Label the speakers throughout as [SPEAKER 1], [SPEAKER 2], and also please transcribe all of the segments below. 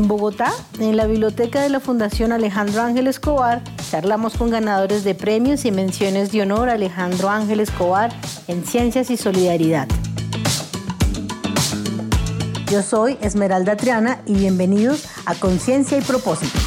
[SPEAKER 1] En Bogotá, en la biblioteca de la Fundación Alejandro Ángel Escobar, charlamos con ganadores de premios y menciones de honor a Alejandro Ángel Escobar en Ciencias y Solidaridad. Yo soy Esmeralda Triana y bienvenidos a Conciencia y Propósito.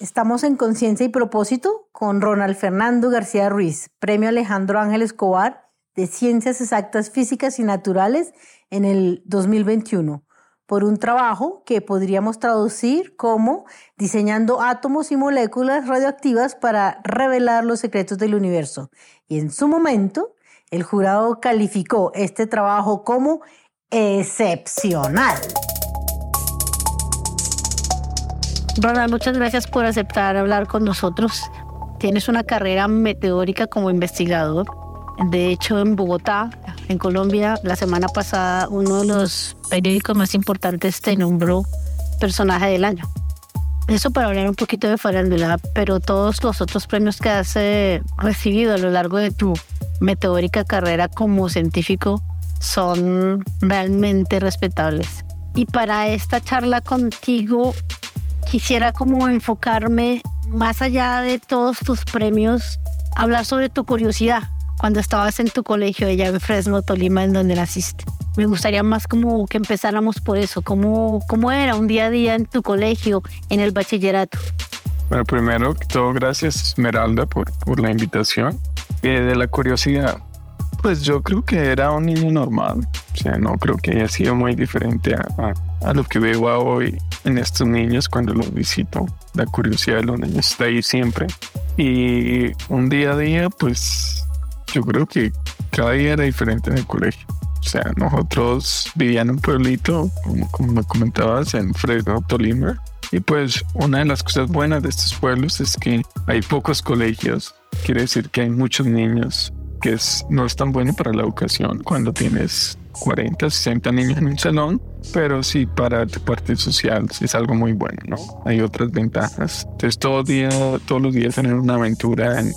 [SPEAKER 1] Estamos en Conciencia y Propósito con Ronald Fernando García Ruiz, Premio Alejandro Ángel Escobar de Ciencias Exactas Físicas y Naturales en el 2021 por un trabajo que podríamos traducir como diseñando átomos y moléculas radioactivas para revelar los secretos del universo. Y en su momento, el jurado calificó este trabajo como excepcional.
[SPEAKER 2] Ronald, muchas gracias por aceptar hablar con nosotros. Tienes una carrera meteórica como investigador. De hecho, en Bogotá en Colombia, la semana pasada, uno de los periódicos más importantes te nombró personaje del año. Eso para hablar un poquito de farándula, pero todos los otros premios que has eh, recibido a lo largo de tu meteórica carrera como científico son realmente respetables. Y para esta charla contigo quisiera como enfocarme más allá de todos tus premios, hablar sobre tu curiosidad cuando estabas en tu colegio allá en Fresno, Tolima, en donde naciste. Me gustaría más como que empezáramos por eso, cómo, cómo era un día a día en tu colegio, en el bachillerato.
[SPEAKER 3] Bueno, primero todo, gracias Esmeralda por, por la invitación. Eh, de la curiosidad, pues yo creo que era un niño normal. O sea, no creo que haya sido muy diferente a, a, a lo que veo hoy en estos niños cuando los visito. La curiosidad de los niños está ahí siempre. Y un día a día, pues yo creo que cada día era diferente en el colegio. O sea, nosotros vivíamos en un pueblito, como, me comentabas, en Fresno, Tolima. Y pues una de las cosas buenas de estos pueblos es que hay pocos colegios. Quiere decir que hay muchos niños, que no es tan bueno para la educación cuando tienes 40, 60 niños en un salón, pero sí para tu parte social es algo muy bueno, ¿no? Hay otras ventajas. Entonces todo día, todos los días tener una aventura, en,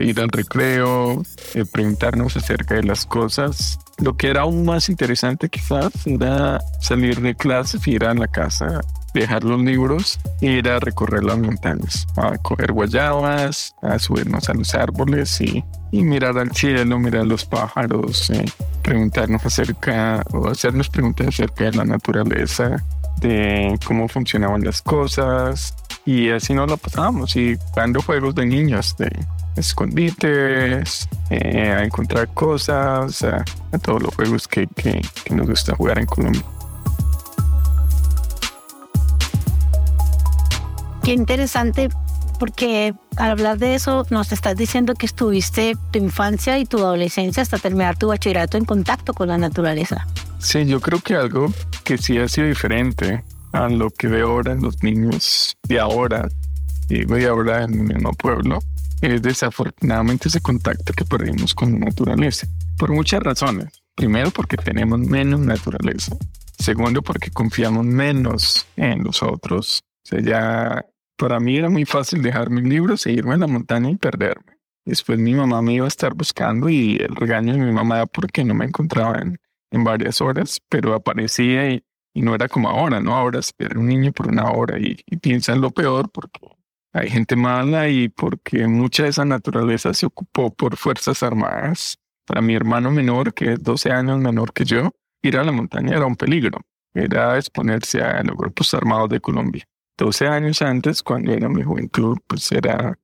[SPEAKER 3] ir al recreo, eh, preguntarnos acerca de las cosas. Lo que era aún más interesante quizás era salir de clase y ir a la casa dejar los libros e ir a recorrer las montañas, a coger guayabas, a subirnos a los árboles y, mirar al cielo, mirar los pájaros, eh, preguntarnos acerca o hacernos preguntas acerca de la naturaleza, de cómo funcionaban las cosas y así nos lo pasábamos y jugando juegos de niños, de escondites, eh, a encontrar cosas, a, todos los juegos que, que, que nos gusta jugar en Colombia.
[SPEAKER 2] Qué interesante porque al hablar de eso nos estás diciendo que estuviste tu infancia y tu adolescencia hasta terminar tu bachillerato en contacto con la naturaleza.
[SPEAKER 3] Sí, yo creo que algo que sí ha sido diferente a lo que veo ahora en los niños de ahora, y de ahora en el mismo pueblo, es desafortunadamente ese contacto que perdimos con la naturaleza. Por muchas razones. Primero, porque tenemos menos naturaleza. Segundo, porque confiamos menos en los otros. O sea, ya para mí era muy fácil dejar mis libros e irme a la montaña y perderme. Después mi mamá me iba a estar buscando y el regaño de mi mamá era porque no me encontraba en, varias horas, pero aparecía y, no era como ahora, ¿no? Ahora espera un niño por una hora y, y piensa en lo peor porque hay gente mala y porque mucha de esa naturaleza se ocupó por Fuerzas Armadas. Para mi hermano menor, que es 12 años menor que yo, ir a la montaña era un peligro. Era exponerse a los grupos armados de Colombia. 12 años antes, cuando era mi juventud, pues era,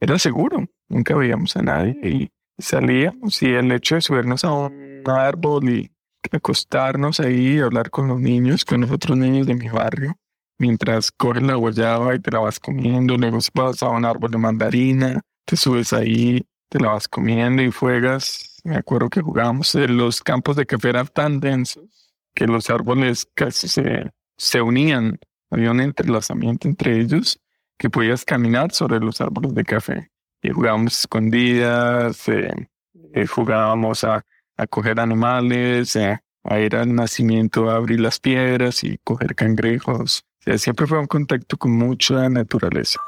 [SPEAKER 3] era seguro. Nunca veíamos a nadie y salíamos y el hecho de subirnos a un árbol y acostarnos ahí hablar con los niños, con los otros niños de mi barrio, mientras coges la guayaba y te la vas comiendo, luego vas a un árbol de mandarina, te subes ahí, te la vas comiendo y juegas. Me acuerdo que jugábamos en los campos de café eran tan densos que los árboles casi se, se unían había un entrelazamiento entre ellos que podías caminar sobre los árboles de café. Y jugábamos escondidas, eh, eh, jugábamos a, a, coger animales, eh, a ir al nacimiento a abrir las piedras y coger cangrejos. Siempre fue un contacto con mucha naturaleza.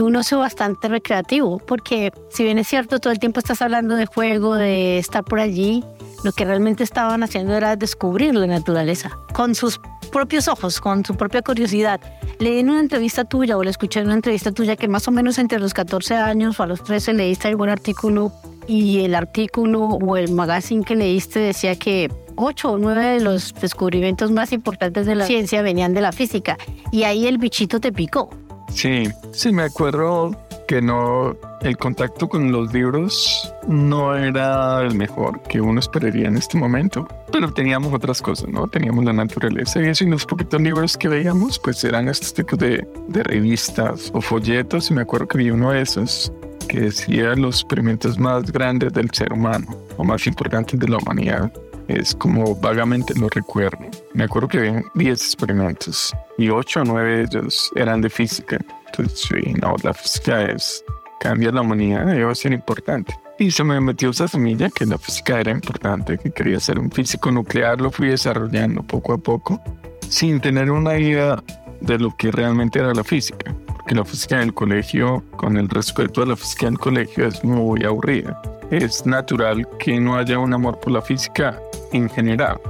[SPEAKER 2] Un ocio bastante recreativo, porque si bien es cierto, todo el tiempo estás hablando de juego, de estar por allí, lo que realmente estaban haciendo era descubrir la naturaleza con sus propios ojos, con su propia curiosidad. Leí en una entrevista tuya o le escuché en una entrevista tuya que más o menos entre los 14 años o a los 13 leíste algún artículo y el artículo o el magazine que leíste decía que ocho o nueve de los descubrimientos más importantes de la ciencia venían de la física y ahí el bichito te picó.
[SPEAKER 3] Sí, sí me acuerdo que no, el contacto con los libros no era el mejor que uno esperaría en este momento, pero teníamos otras cosas, ¿no? Teníamos la naturaleza y eso y los poquitos libros que veíamos, pues eran estos tipos de, de revistas o folletos y me acuerdo que vi uno de esos que decía los experimentos más grandes del ser humano o más importantes de la humanidad. Es como vagamente lo recuerdo. Me acuerdo que había 10 experimentos y 8 o 9 de ellos eran de física. Entonces, sí, no, la física es, cambia la humanidad y a ser importante. Y se me metió esa semilla que la física era importante, que quería ser un físico nuclear, lo fui desarrollando poco a poco, sin tener una idea de lo que realmente era la física que la física del colegio, con el respeto a la física del colegio, es muy aburrida. Es natural que no haya un amor por la física en general,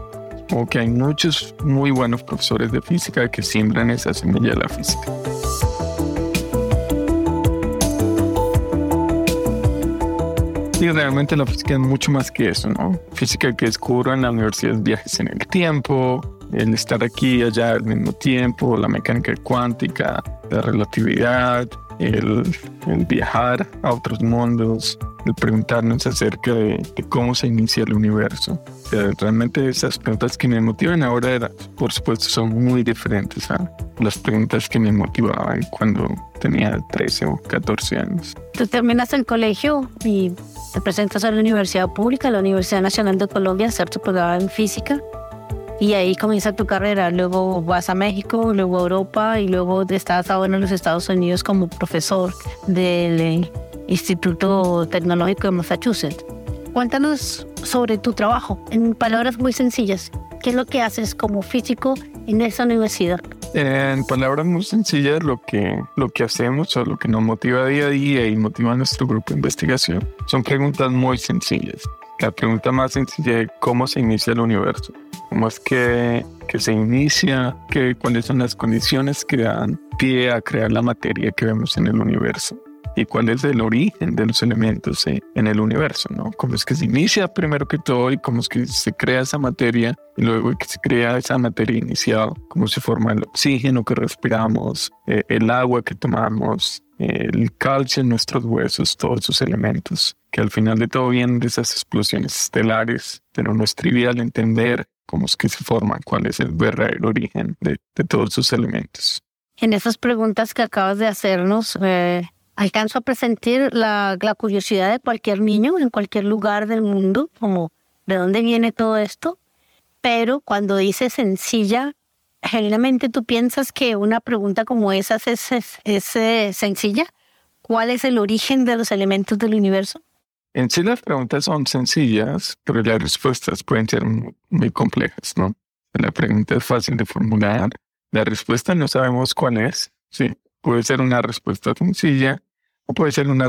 [SPEAKER 3] o que hay muchos muy buenos profesores de física que siembran esa semilla de la física. Y realmente la física es mucho más que eso, ¿no? Física que descubro en la universidad viajes en el tiempo, el estar aquí y allá al mismo tiempo, la mecánica cuántica, la relatividad, el, viajar a otros mundos, el preguntarnos acerca de, cómo se inicia el universo. realmente esas preguntas que me motivan ahora, por supuesto, son muy diferentes a las preguntas que me motivaban cuando tenía 13 o 14 años.
[SPEAKER 2] Tú terminas el colegio y te presentas a la universidad pública, la Universidad Nacional de Colombia, a hacer tu programa en física y ahí comienza tu carrera. Luego vas a México, luego a Europa y luego estás ahora en los Estados Unidos como profesor del eh, Instituto Tecnológico de Massachusetts. Cuéntanos sobre tu trabajo en palabras muy sencillas. ¿Qué es lo que haces como físico en esa universidad?
[SPEAKER 3] En palabras muy sencillas, lo que, lo que hacemos o lo que nos motiva día a día y motiva a nuestro grupo de investigación son preguntas muy sencillas. La pregunta más sencilla es cómo se inicia el universo, cómo es que, que se inicia, que, cuáles son las condiciones que dan pie a crear la materia que vemos en el universo y cuál es el origen de los elementos en el universo, ¿no? Cómo es que se inicia primero que todo y cómo es que se crea esa materia y luego que se crea esa materia inicial, cómo se forma el oxígeno que respiramos, eh, el agua que tomamos, el calcio en nuestros huesos, todos esos elementos que al final de todo vienen de esas explosiones estelares, pero no es trivial entender cómo es que se forman, cuál es el verdadero origen de, todos esos elementos.
[SPEAKER 2] En esas preguntas que acabas de hacernos, eh, alcanzo a presentir la, la curiosidad de cualquier niño en cualquier lugar del mundo, como de dónde viene todo esto, pero cuando dices sencilla, generalmente tú piensas que una pregunta como esa es, es, eh, sencilla. ¿Cuál es el origen de los elementos del universo?
[SPEAKER 3] En sí las preguntas son sencillas, pero las respuestas pueden ser muy, complejas, ¿no? La pregunta es fácil de formular, la respuesta no sabemos cuál es, sí. Puede ser una respuesta sencilla o puede ser una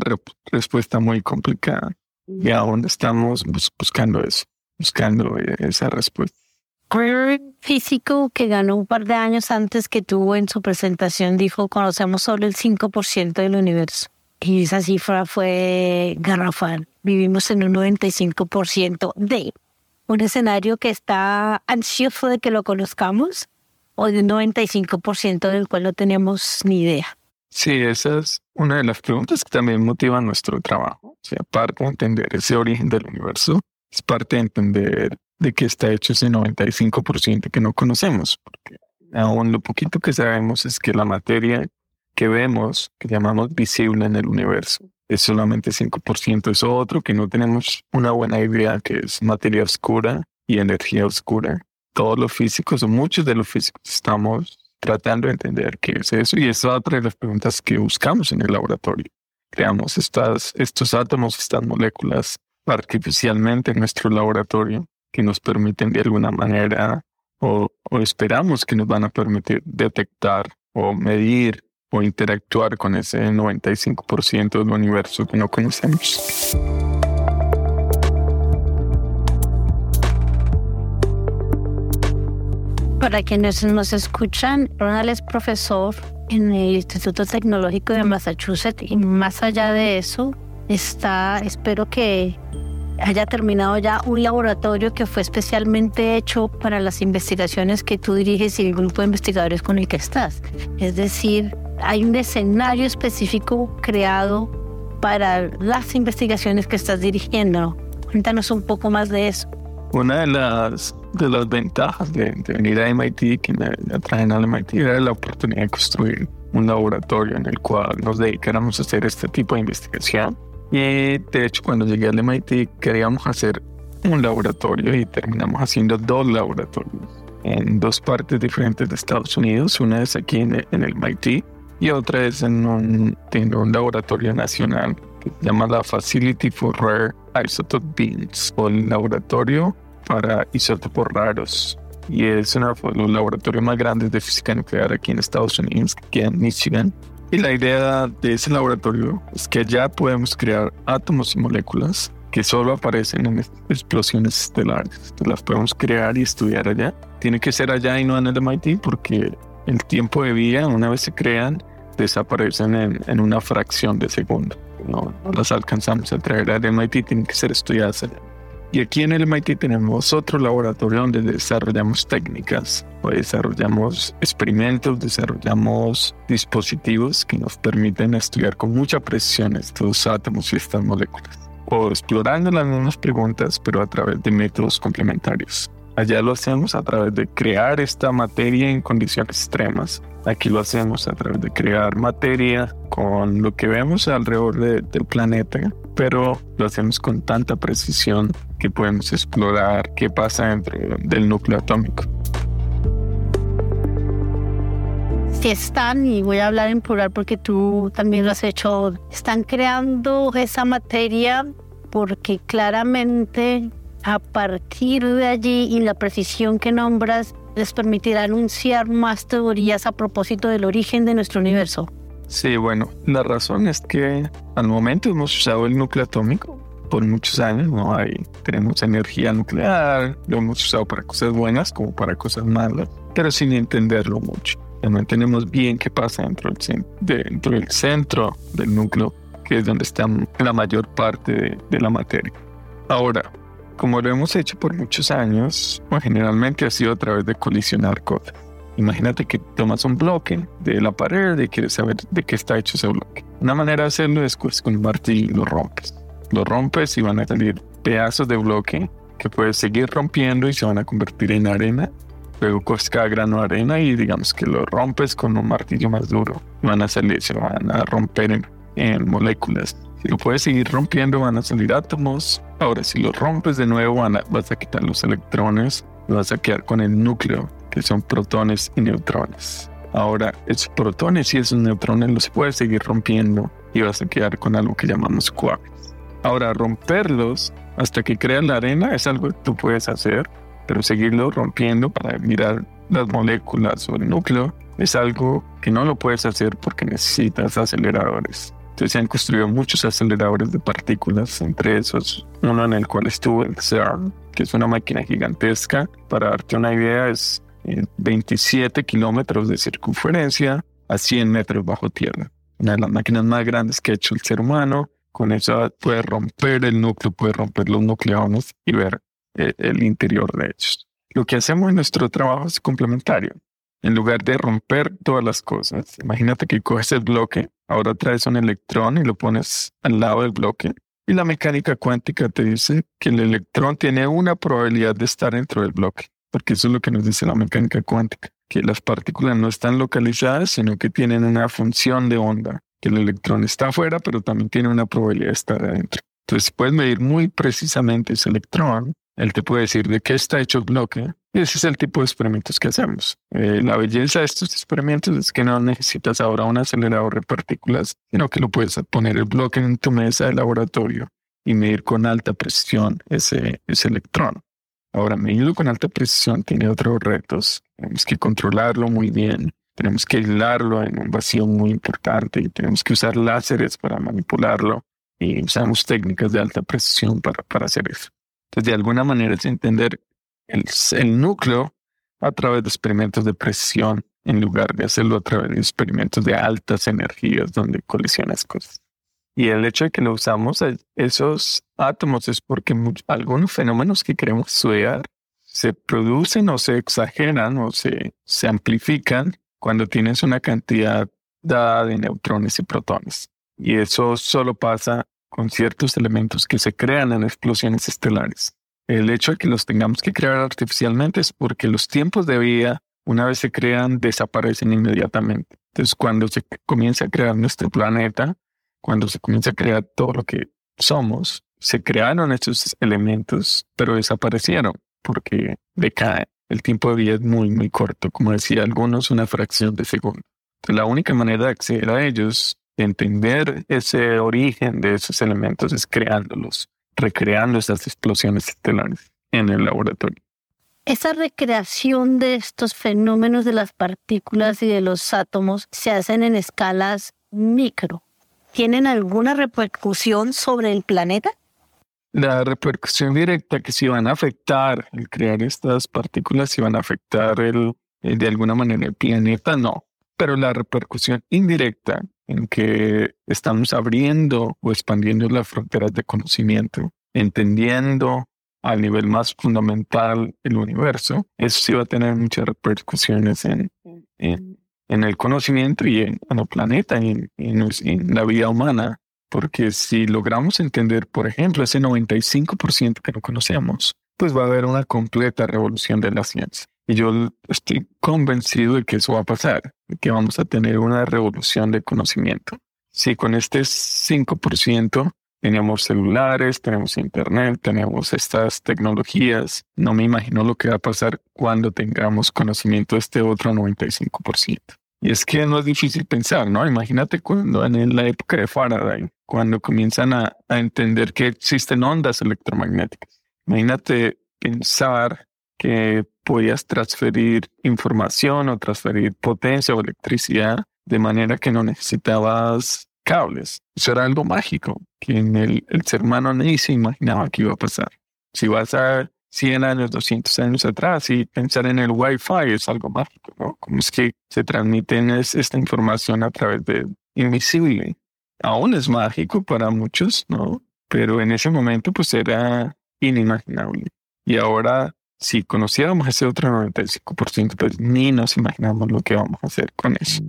[SPEAKER 3] respuesta muy complicada. Y aún estamos buscando eso, buscando eh, esa respuesta.
[SPEAKER 2] Un físico que ganó un par de años antes que tuvo en su presentación dijo, conocemos solo el 5% del universo. Y esa cifra fue garrafal. Vivimos en un 95% de un escenario que está ansioso de que lo conozcamos o de un 95% del cual no tenemos ni idea.
[SPEAKER 3] Sí, esa es una de las preguntas que también motivan nuestro trabajo. O sea, aparte de entender ese origen del universo, es parte de entender de qué está hecho ese 95% que no conocemos, porque aún lo poquito que sabemos es que la materia que vemos, que llamamos visible en el universo, es solamente 5%. Eso otro que no tenemos una buena idea, que es materia oscura y energía oscura. Todos los físicos, o muchos de los físicos, estamos tratando de entender qué es eso. Y es otra de las preguntas que buscamos en el laboratorio. Creamos estas, estos átomos, estas moléculas artificialmente en nuestro laboratorio que nos permiten de alguna manera o, esperamos que nos van a permitir detectar o medir o interactuar con ese 95% del universo que no conocemos.
[SPEAKER 2] Para quienes nos escuchan, Ronald es profesor en el Instituto Tecnológico de Massachusetts y más allá de eso está, espero que haya terminado ya un laboratorio que fue especialmente hecho para las investigaciones que tú diriges y el grupo de investigadores con el que estás. Es decir, hay un escenario específico creado para las investigaciones que estás dirigiendo. Cuéntanos un poco más de eso.
[SPEAKER 3] Una de las, de las ventajas de, venir a MIT, que me atraen al MIT, era la oportunidad de construir un laboratorio en el cual nos dedicáramos a hacer este tipo de investigación. Y de hecho, cuando llegué al MIT, queríamos hacer un laboratorio y terminamos haciendo dos laboratorios en dos partes diferentes de Estados Unidos. Una es aquí en el MIT y otra es en un, un laboratorio nacional que Facility for Rare Isotope Beams o el laboratorio para isótopos raros. Y es uno de los laboratorios más grandes de física nuclear aquí en Estados Unidos, que en Michigan. Y la idea de ese laboratorio es que ya podemos crear átomos y moléculas que solo aparecen en explosiones estelares. las podemos crear y estudiar allá. Tiene que ser allá y no en el MIT porque el tiempo de vida, una vez se crean, desaparecen en, una fracción de segundo. No, las alcanzamos a traer al MIT, tienen que ser estudiadas allá. Y aquí en el MIT tenemos otro laboratorio donde desarrollamos técnicas, o desarrollamos experimentos, desarrollamos dispositivos que nos permiten estudiar con mucha precisión estos átomos y estas moléculas, o explorando las mismas preguntas, pero a través de métodos complementarios. Allá lo hacemos a través de crear esta materia en condiciones extremas. Aquí lo hacemos a través de crear materia con lo que vemos alrededor del planeta, pero lo hacemos con tanta precisión que podemos explorar qué pasa dentro del núcleo atómico.
[SPEAKER 2] Si están, y voy a hablar en plural porque tú también lo has hecho, están creando esa materia porque claramente a partir de allí y la precisión que nombras les permitirá anunciar más teorías a propósito del origen de nuestro universo.
[SPEAKER 3] Sí, bueno, la razón es que al momento hemos usado el núcleo atómico por muchos años, no hay, tenemos energía nuclear, lo hemos usado para cosas buenas como para cosas malas, pero sin entenderlo mucho. No entendemos bien qué pasa dentro del, dentro del centro del núcleo, que es donde está la mayor parte de, de la materia. Ahora, como lo hemos hecho por muchos años, pues generalmente ha sido a través de colisionar cosas. Imagínate que tomas un bloque de la pared y quieres saber de qué está hecho ese bloque. Una manera de hacerlo es pues, con un martillo lo rompes. Lo rompes y van a salir pedazos de bloque que puedes seguir rompiendo y se van a convertir en arena. Luego coges cada grano de arena y digamos que lo rompes con un martillo más duro. Van a salir, se van a romper en, en moléculas si lo puedes seguir rompiendo, van a salir átomos. Ahora, si lo rompes de nuevo, vas a quitar los electrones vas a quedar con el núcleo, que son protones y neutrones. Ahora, esos protones y esos neutrones los puedes seguir rompiendo y vas a quedar con algo que llamamos quarks. Ahora, romperlos hasta que creas la arena es algo que tú puedes hacer, pero seguirlo rompiendo para mirar las moléculas o el núcleo es algo que no lo puedes hacer porque necesitas aceleradores se han construido muchos aceleradores de partículas, entre esos uno en el cual estuvo el CERN, que es una máquina gigantesca. Para darte una idea, es 27 eh, kilómetros de circunferencia a 100 metros bajo tierra. Una de las máquinas más grandes que ha hecho el ser humano. Con eso puede romper el núcleo, puede romper los nucleones y ver eh, el interior de ellos. Lo que hacemos en nuestro trabajo es complementario. En lugar de romper todas las cosas, imagínate que coges el bloque, ahora traes un electrón y lo pones al lado del bloque. Y la mecánica cuántica te dice que el electrón tiene una probabilidad de estar dentro del bloque, porque eso es lo que nos dice la mecánica cuántica, que las partículas no están localizadas, sino que tienen una función de onda, que el electrón está afuera, pero también tiene una probabilidad de estar adentro. Entonces puedes medir muy precisamente ese electrón, él te puede decir de qué está hecho el bloque, ese es el tipo de experimentos que hacemos. Eh, la belleza de estos experimentos es que no necesitas ahora un acelerador de partículas, sino que lo puedes poner el bloque en tu mesa de laboratorio y medir con alta precisión ese, ese electrón. Ahora, medirlo con alta precisión tiene otros retos. Tenemos que controlarlo muy bien, tenemos que aislarlo en un vacío muy importante y tenemos que usar láseres para manipularlo y usamos técnicas de alta precisión para, para hacer eso. Entonces, de alguna manera es entender el, núcleo a través de experimentos de presión en lugar de hacerlo a través de experimentos de altas energías donde colisionas cosas. Y el hecho de que no usamos esos átomos es porque algunos fenómenos que queremos estudiar se producen o se exageran o se, se amplifican cuando tienes una cantidad dada de neutrones y protones. Y eso solo pasa con ciertos elementos que se crean en explosiones estelares. El hecho de que los tengamos que crear artificialmente es porque los tiempos de vida, una vez se crean, desaparecen inmediatamente. Entonces, cuando se comienza a crear nuestro planeta, cuando se comienza a crear todo lo que somos, se crearon estos elementos, pero desaparecieron porque decaen. El tiempo de vida es muy, muy corto, como decía algunos, una fracción de segundo. Entonces, la única manera de acceder a ellos, de entender ese origen de esos elementos, es creándolos recreando esas explosiones estelares en el laboratorio.
[SPEAKER 2] Esa recreación de estos fenómenos de las partículas y de los átomos se hacen en escalas micro. ¿Tienen alguna repercusión sobre el planeta?
[SPEAKER 3] La repercusión directa que si van a afectar el crear estas partículas, si van a afectar el, eh, de alguna manera el planeta, no. Pero la repercusión indirecta en que estamos abriendo o expandiendo las fronteras de conocimiento, entendiendo al nivel más fundamental el universo, eso sí va a tener muchas repercusiones en, en, el conocimiento y en, el planeta y en, la vida humana. Porque si logramos entender, por ejemplo, ese 95% que no conocemos, pues va a haber una completa revolución de la ciencia. Y yo estoy convencido de que eso va a pasar, de que vamos a tener una revolución de conocimiento. Si con este 5% tenemos celulares, tenemos internet, tenemos estas tecnologías, no me imagino lo que va a pasar cuando tengamos conocimiento de este otro 95%. Y es que no es difícil pensar, ¿no? Imagínate cuando en la época de Faraday, cuando comienzan a, a entender que existen ondas electromagnéticas. Imagínate pensar que podías transferir información o transferir potencia o electricidad de manera que no necesitabas cables. Eso era algo mágico que en el, ser humano ni se imaginaba que iba a pasar. Si vas a 100 años, 200 años atrás y pensar en el Wi-Fi es algo mágico, ¿no? Como es que se transmite esta información a través de invisible. Aún es mágico para muchos, ¿no? Pero en ese momento pues era inimaginable. Y ahora si conociéramos ese otro 95%, pues ni nos imaginamos lo que vamos a hacer con eso.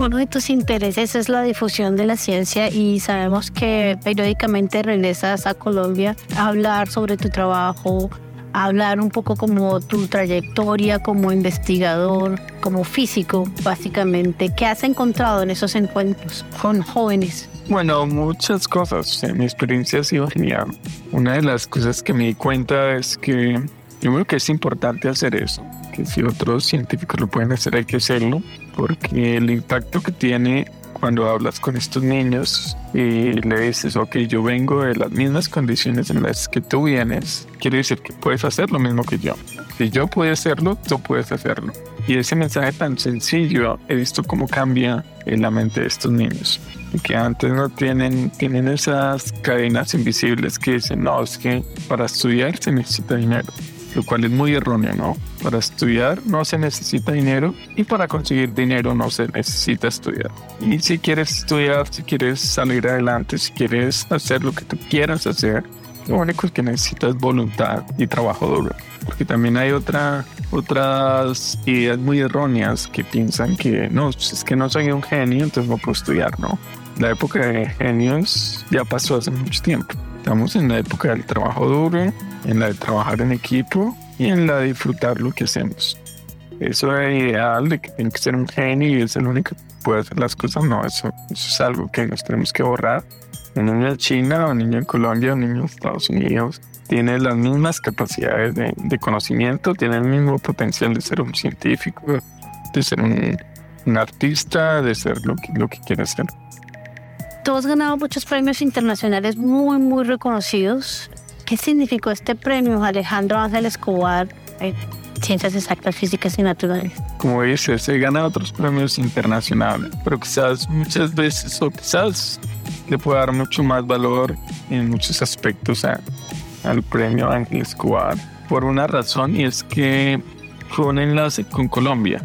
[SPEAKER 2] Uno de tus intereses es la difusión de la ciencia y sabemos que periódicamente regresas a Colombia a hablar sobre tu trabajo, hablar un poco como tu trayectoria como investigador, como físico, básicamente. ¿Qué has encontrado en esos encuentros con jóvenes?
[SPEAKER 3] Bueno, muchas cosas. mi experiencia ha sido genial. Una de las cosas que me di cuenta es que primero que es importante hacer eso, que si otros científicos lo pueden hacer hay que hacerlo, porque el impacto que tiene cuando hablas con estos niños y le dices, ok, yo vengo de las mismas condiciones en las que tú vienes, quiere decir que puedes hacer lo mismo que yo. Si yo puedo hacerlo, tú puedes hacerlo. Y ese mensaje tan sencillo he visto cómo cambia en la mente de estos niños. Que antes no tienen, tienen esas cadenas invisibles que dicen, no, es que para estudiar se necesita dinero lo cual es muy erróneo, ¿no? Para estudiar no se necesita dinero y para conseguir dinero no se necesita estudiar. Y si quieres estudiar, si quieres salir adelante, si quieres hacer lo que tú quieras hacer, lo único que necesitas es voluntad y trabajo duro. Porque también hay otra, otras ideas muy erróneas que piensan que no, es que no soy un genio, entonces no puedo estudiar, ¿no? La época de genios ya pasó hace mucho tiempo. Estamos en la época del trabajo duro, en la de trabajar en equipo y en la de disfrutar lo que hacemos. Eso es ideal de que tiene que ser un genio y es el único que puede hacer las cosas. No, eso, eso es algo que nos tenemos que borrar. Un niño en China, un niño en Colombia, un niño en Estados Unidos tiene las mismas capacidades de, de conocimiento, tiene el mismo potencial de ser un científico, de ser un, un artista, de ser lo que, lo que quiere ser.
[SPEAKER 2] Tú has ganado muchos premios internacionales muy, muy reconocidos. ¿Qué significó este premio, Alejandro Ángel Escobar, eh, ciencias exactas, físicas y naturales.
[SPEAKER 3] Como dices, se gana otros premios internacionales, pero quizás muchas veces o quizás le puede dar mucho más valor en muchos aspectos al premio Ángel Escobar por una razón y es que fue un enlace con Colombia.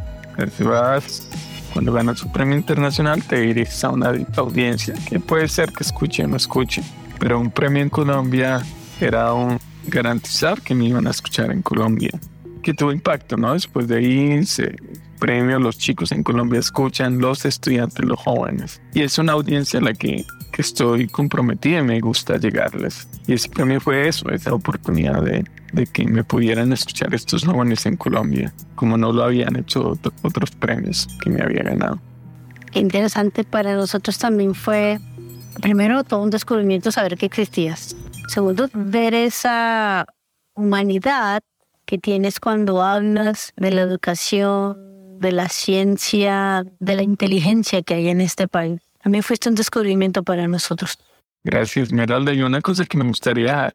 [SPEAKER 3] Vas, cuando ganas su premio internacional te diriges a una audiencia que puede ser que escuche o no escuche, pero un premio en Colombia era un garantizar que me iban a escuchar en Colombia, que tuvo impacto, ¿no? Después de ahí se premio, los chicos en Colombia escuchan, los estudiantes, los jóvenes. Y es una audiencia a la que, que estoy comprometida y me gusta llegarles. Y ese premio fue eso, esa oportunidad de, de que me pudieran escuchar estos jóvenes en Colombia, como no lo habían hecho otros premios que me había ganado.
[SPEAKER 2] Interesante para nosotros también fue, primero, todo un descubrimiento saber que existías. Segundo, ver esa humanidad que tienes cuando hablas de la educación, de la ciencia, de la inteligencia que hay en este país. También fuiste un descubrimiento para nosotros.
[SPEAKER 3] Gracias, Esmeralda. Y una cosa que me gustaría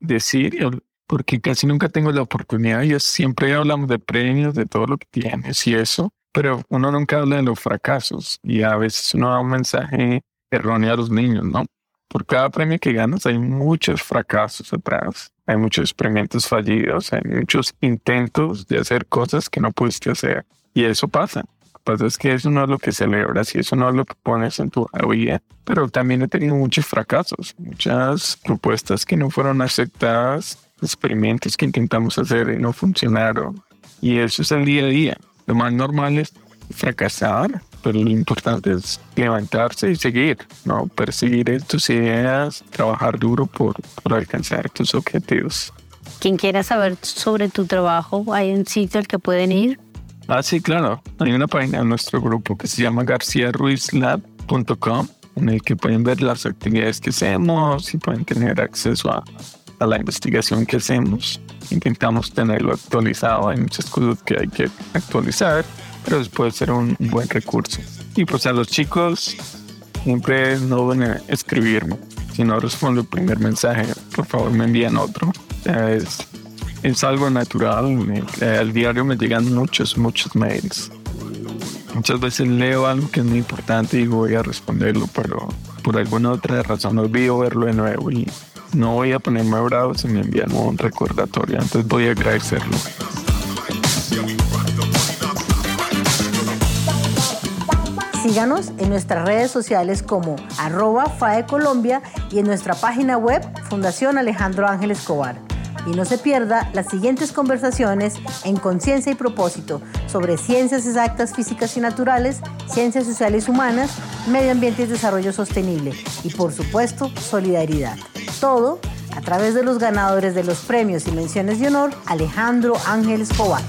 [SPEAKER 3] decir, porque casi nunca tengo la oportunidad, y siempre hablamos de premios, de todo lo que tienes y eso, pero uno nunca habla de los fracasos y a veces uno da un mensaje erróneo a los niños, ¿no? Por cada premio que ganas hay muchos fracasos atrás, hay muchos experimentos fallidos, hay muchos intentos de hacer cosas que no pudiste hacer. Y eso pasa. Lo que pasa es que eso no es lo que celebras y eso no es lo que pones en tu vida. Pero también he tenido muchos fracasos, muchas propuestas que no fueron aceptadas, experimentos que intentamos hacer y no funcionaron. Y eso es el día a día. Lo más normal es fracasar, pero lo importante es levantarse y seguir, ¿no? Perseguir tus ideas, trabajar duro por, por alcanzar tus objetivos.
[SPEAKER 2] Quien quiera saber sobre tu trabajo, ¿hay un sitio al que pueden ir?
[SPEAKER 3] Ah, sí, claro. Hay una página en nuestro grupo que se llama garciaruizlab.com en el que pueden ver las actividades que hacemos y pueden tener acceso a, a la investigación que hacemos. Intentamos tenerlo actualizado. Hay muchas cosas que hay que actualizar pero puede ser un buen recurso. Y pues a los chicos siempre no van a escribirme. Si no respondo el primer mensaje, por favor me envían otro. Es, es algo natural. Al diario me llegan muchos, muchos mails. Muchas veces leo algo que es muy importante y voy a responderlo, pero por alguna otra razón olvido verlo de nuevo y no voy a ponerme bravo si me envían un recordatorio. Entonces voy a agradecerlo.
[SPEAKER 1] Síganos en nuestras redes sociales como arroba FAE Colombia y en nuestra página web Fundación Alejandro Ángel Escobar. Y no se pierda las siguientes conversaciones en Conciencia y Propósito sobre ciencias exactas, físicas y naturales, ciencias sociales humanas, medio ambiente y desarrollo sostenible y por supuesto solidaridad. Todo a través de los ganadores de los premios y menciones de honor Alejandro Ángel Escobar.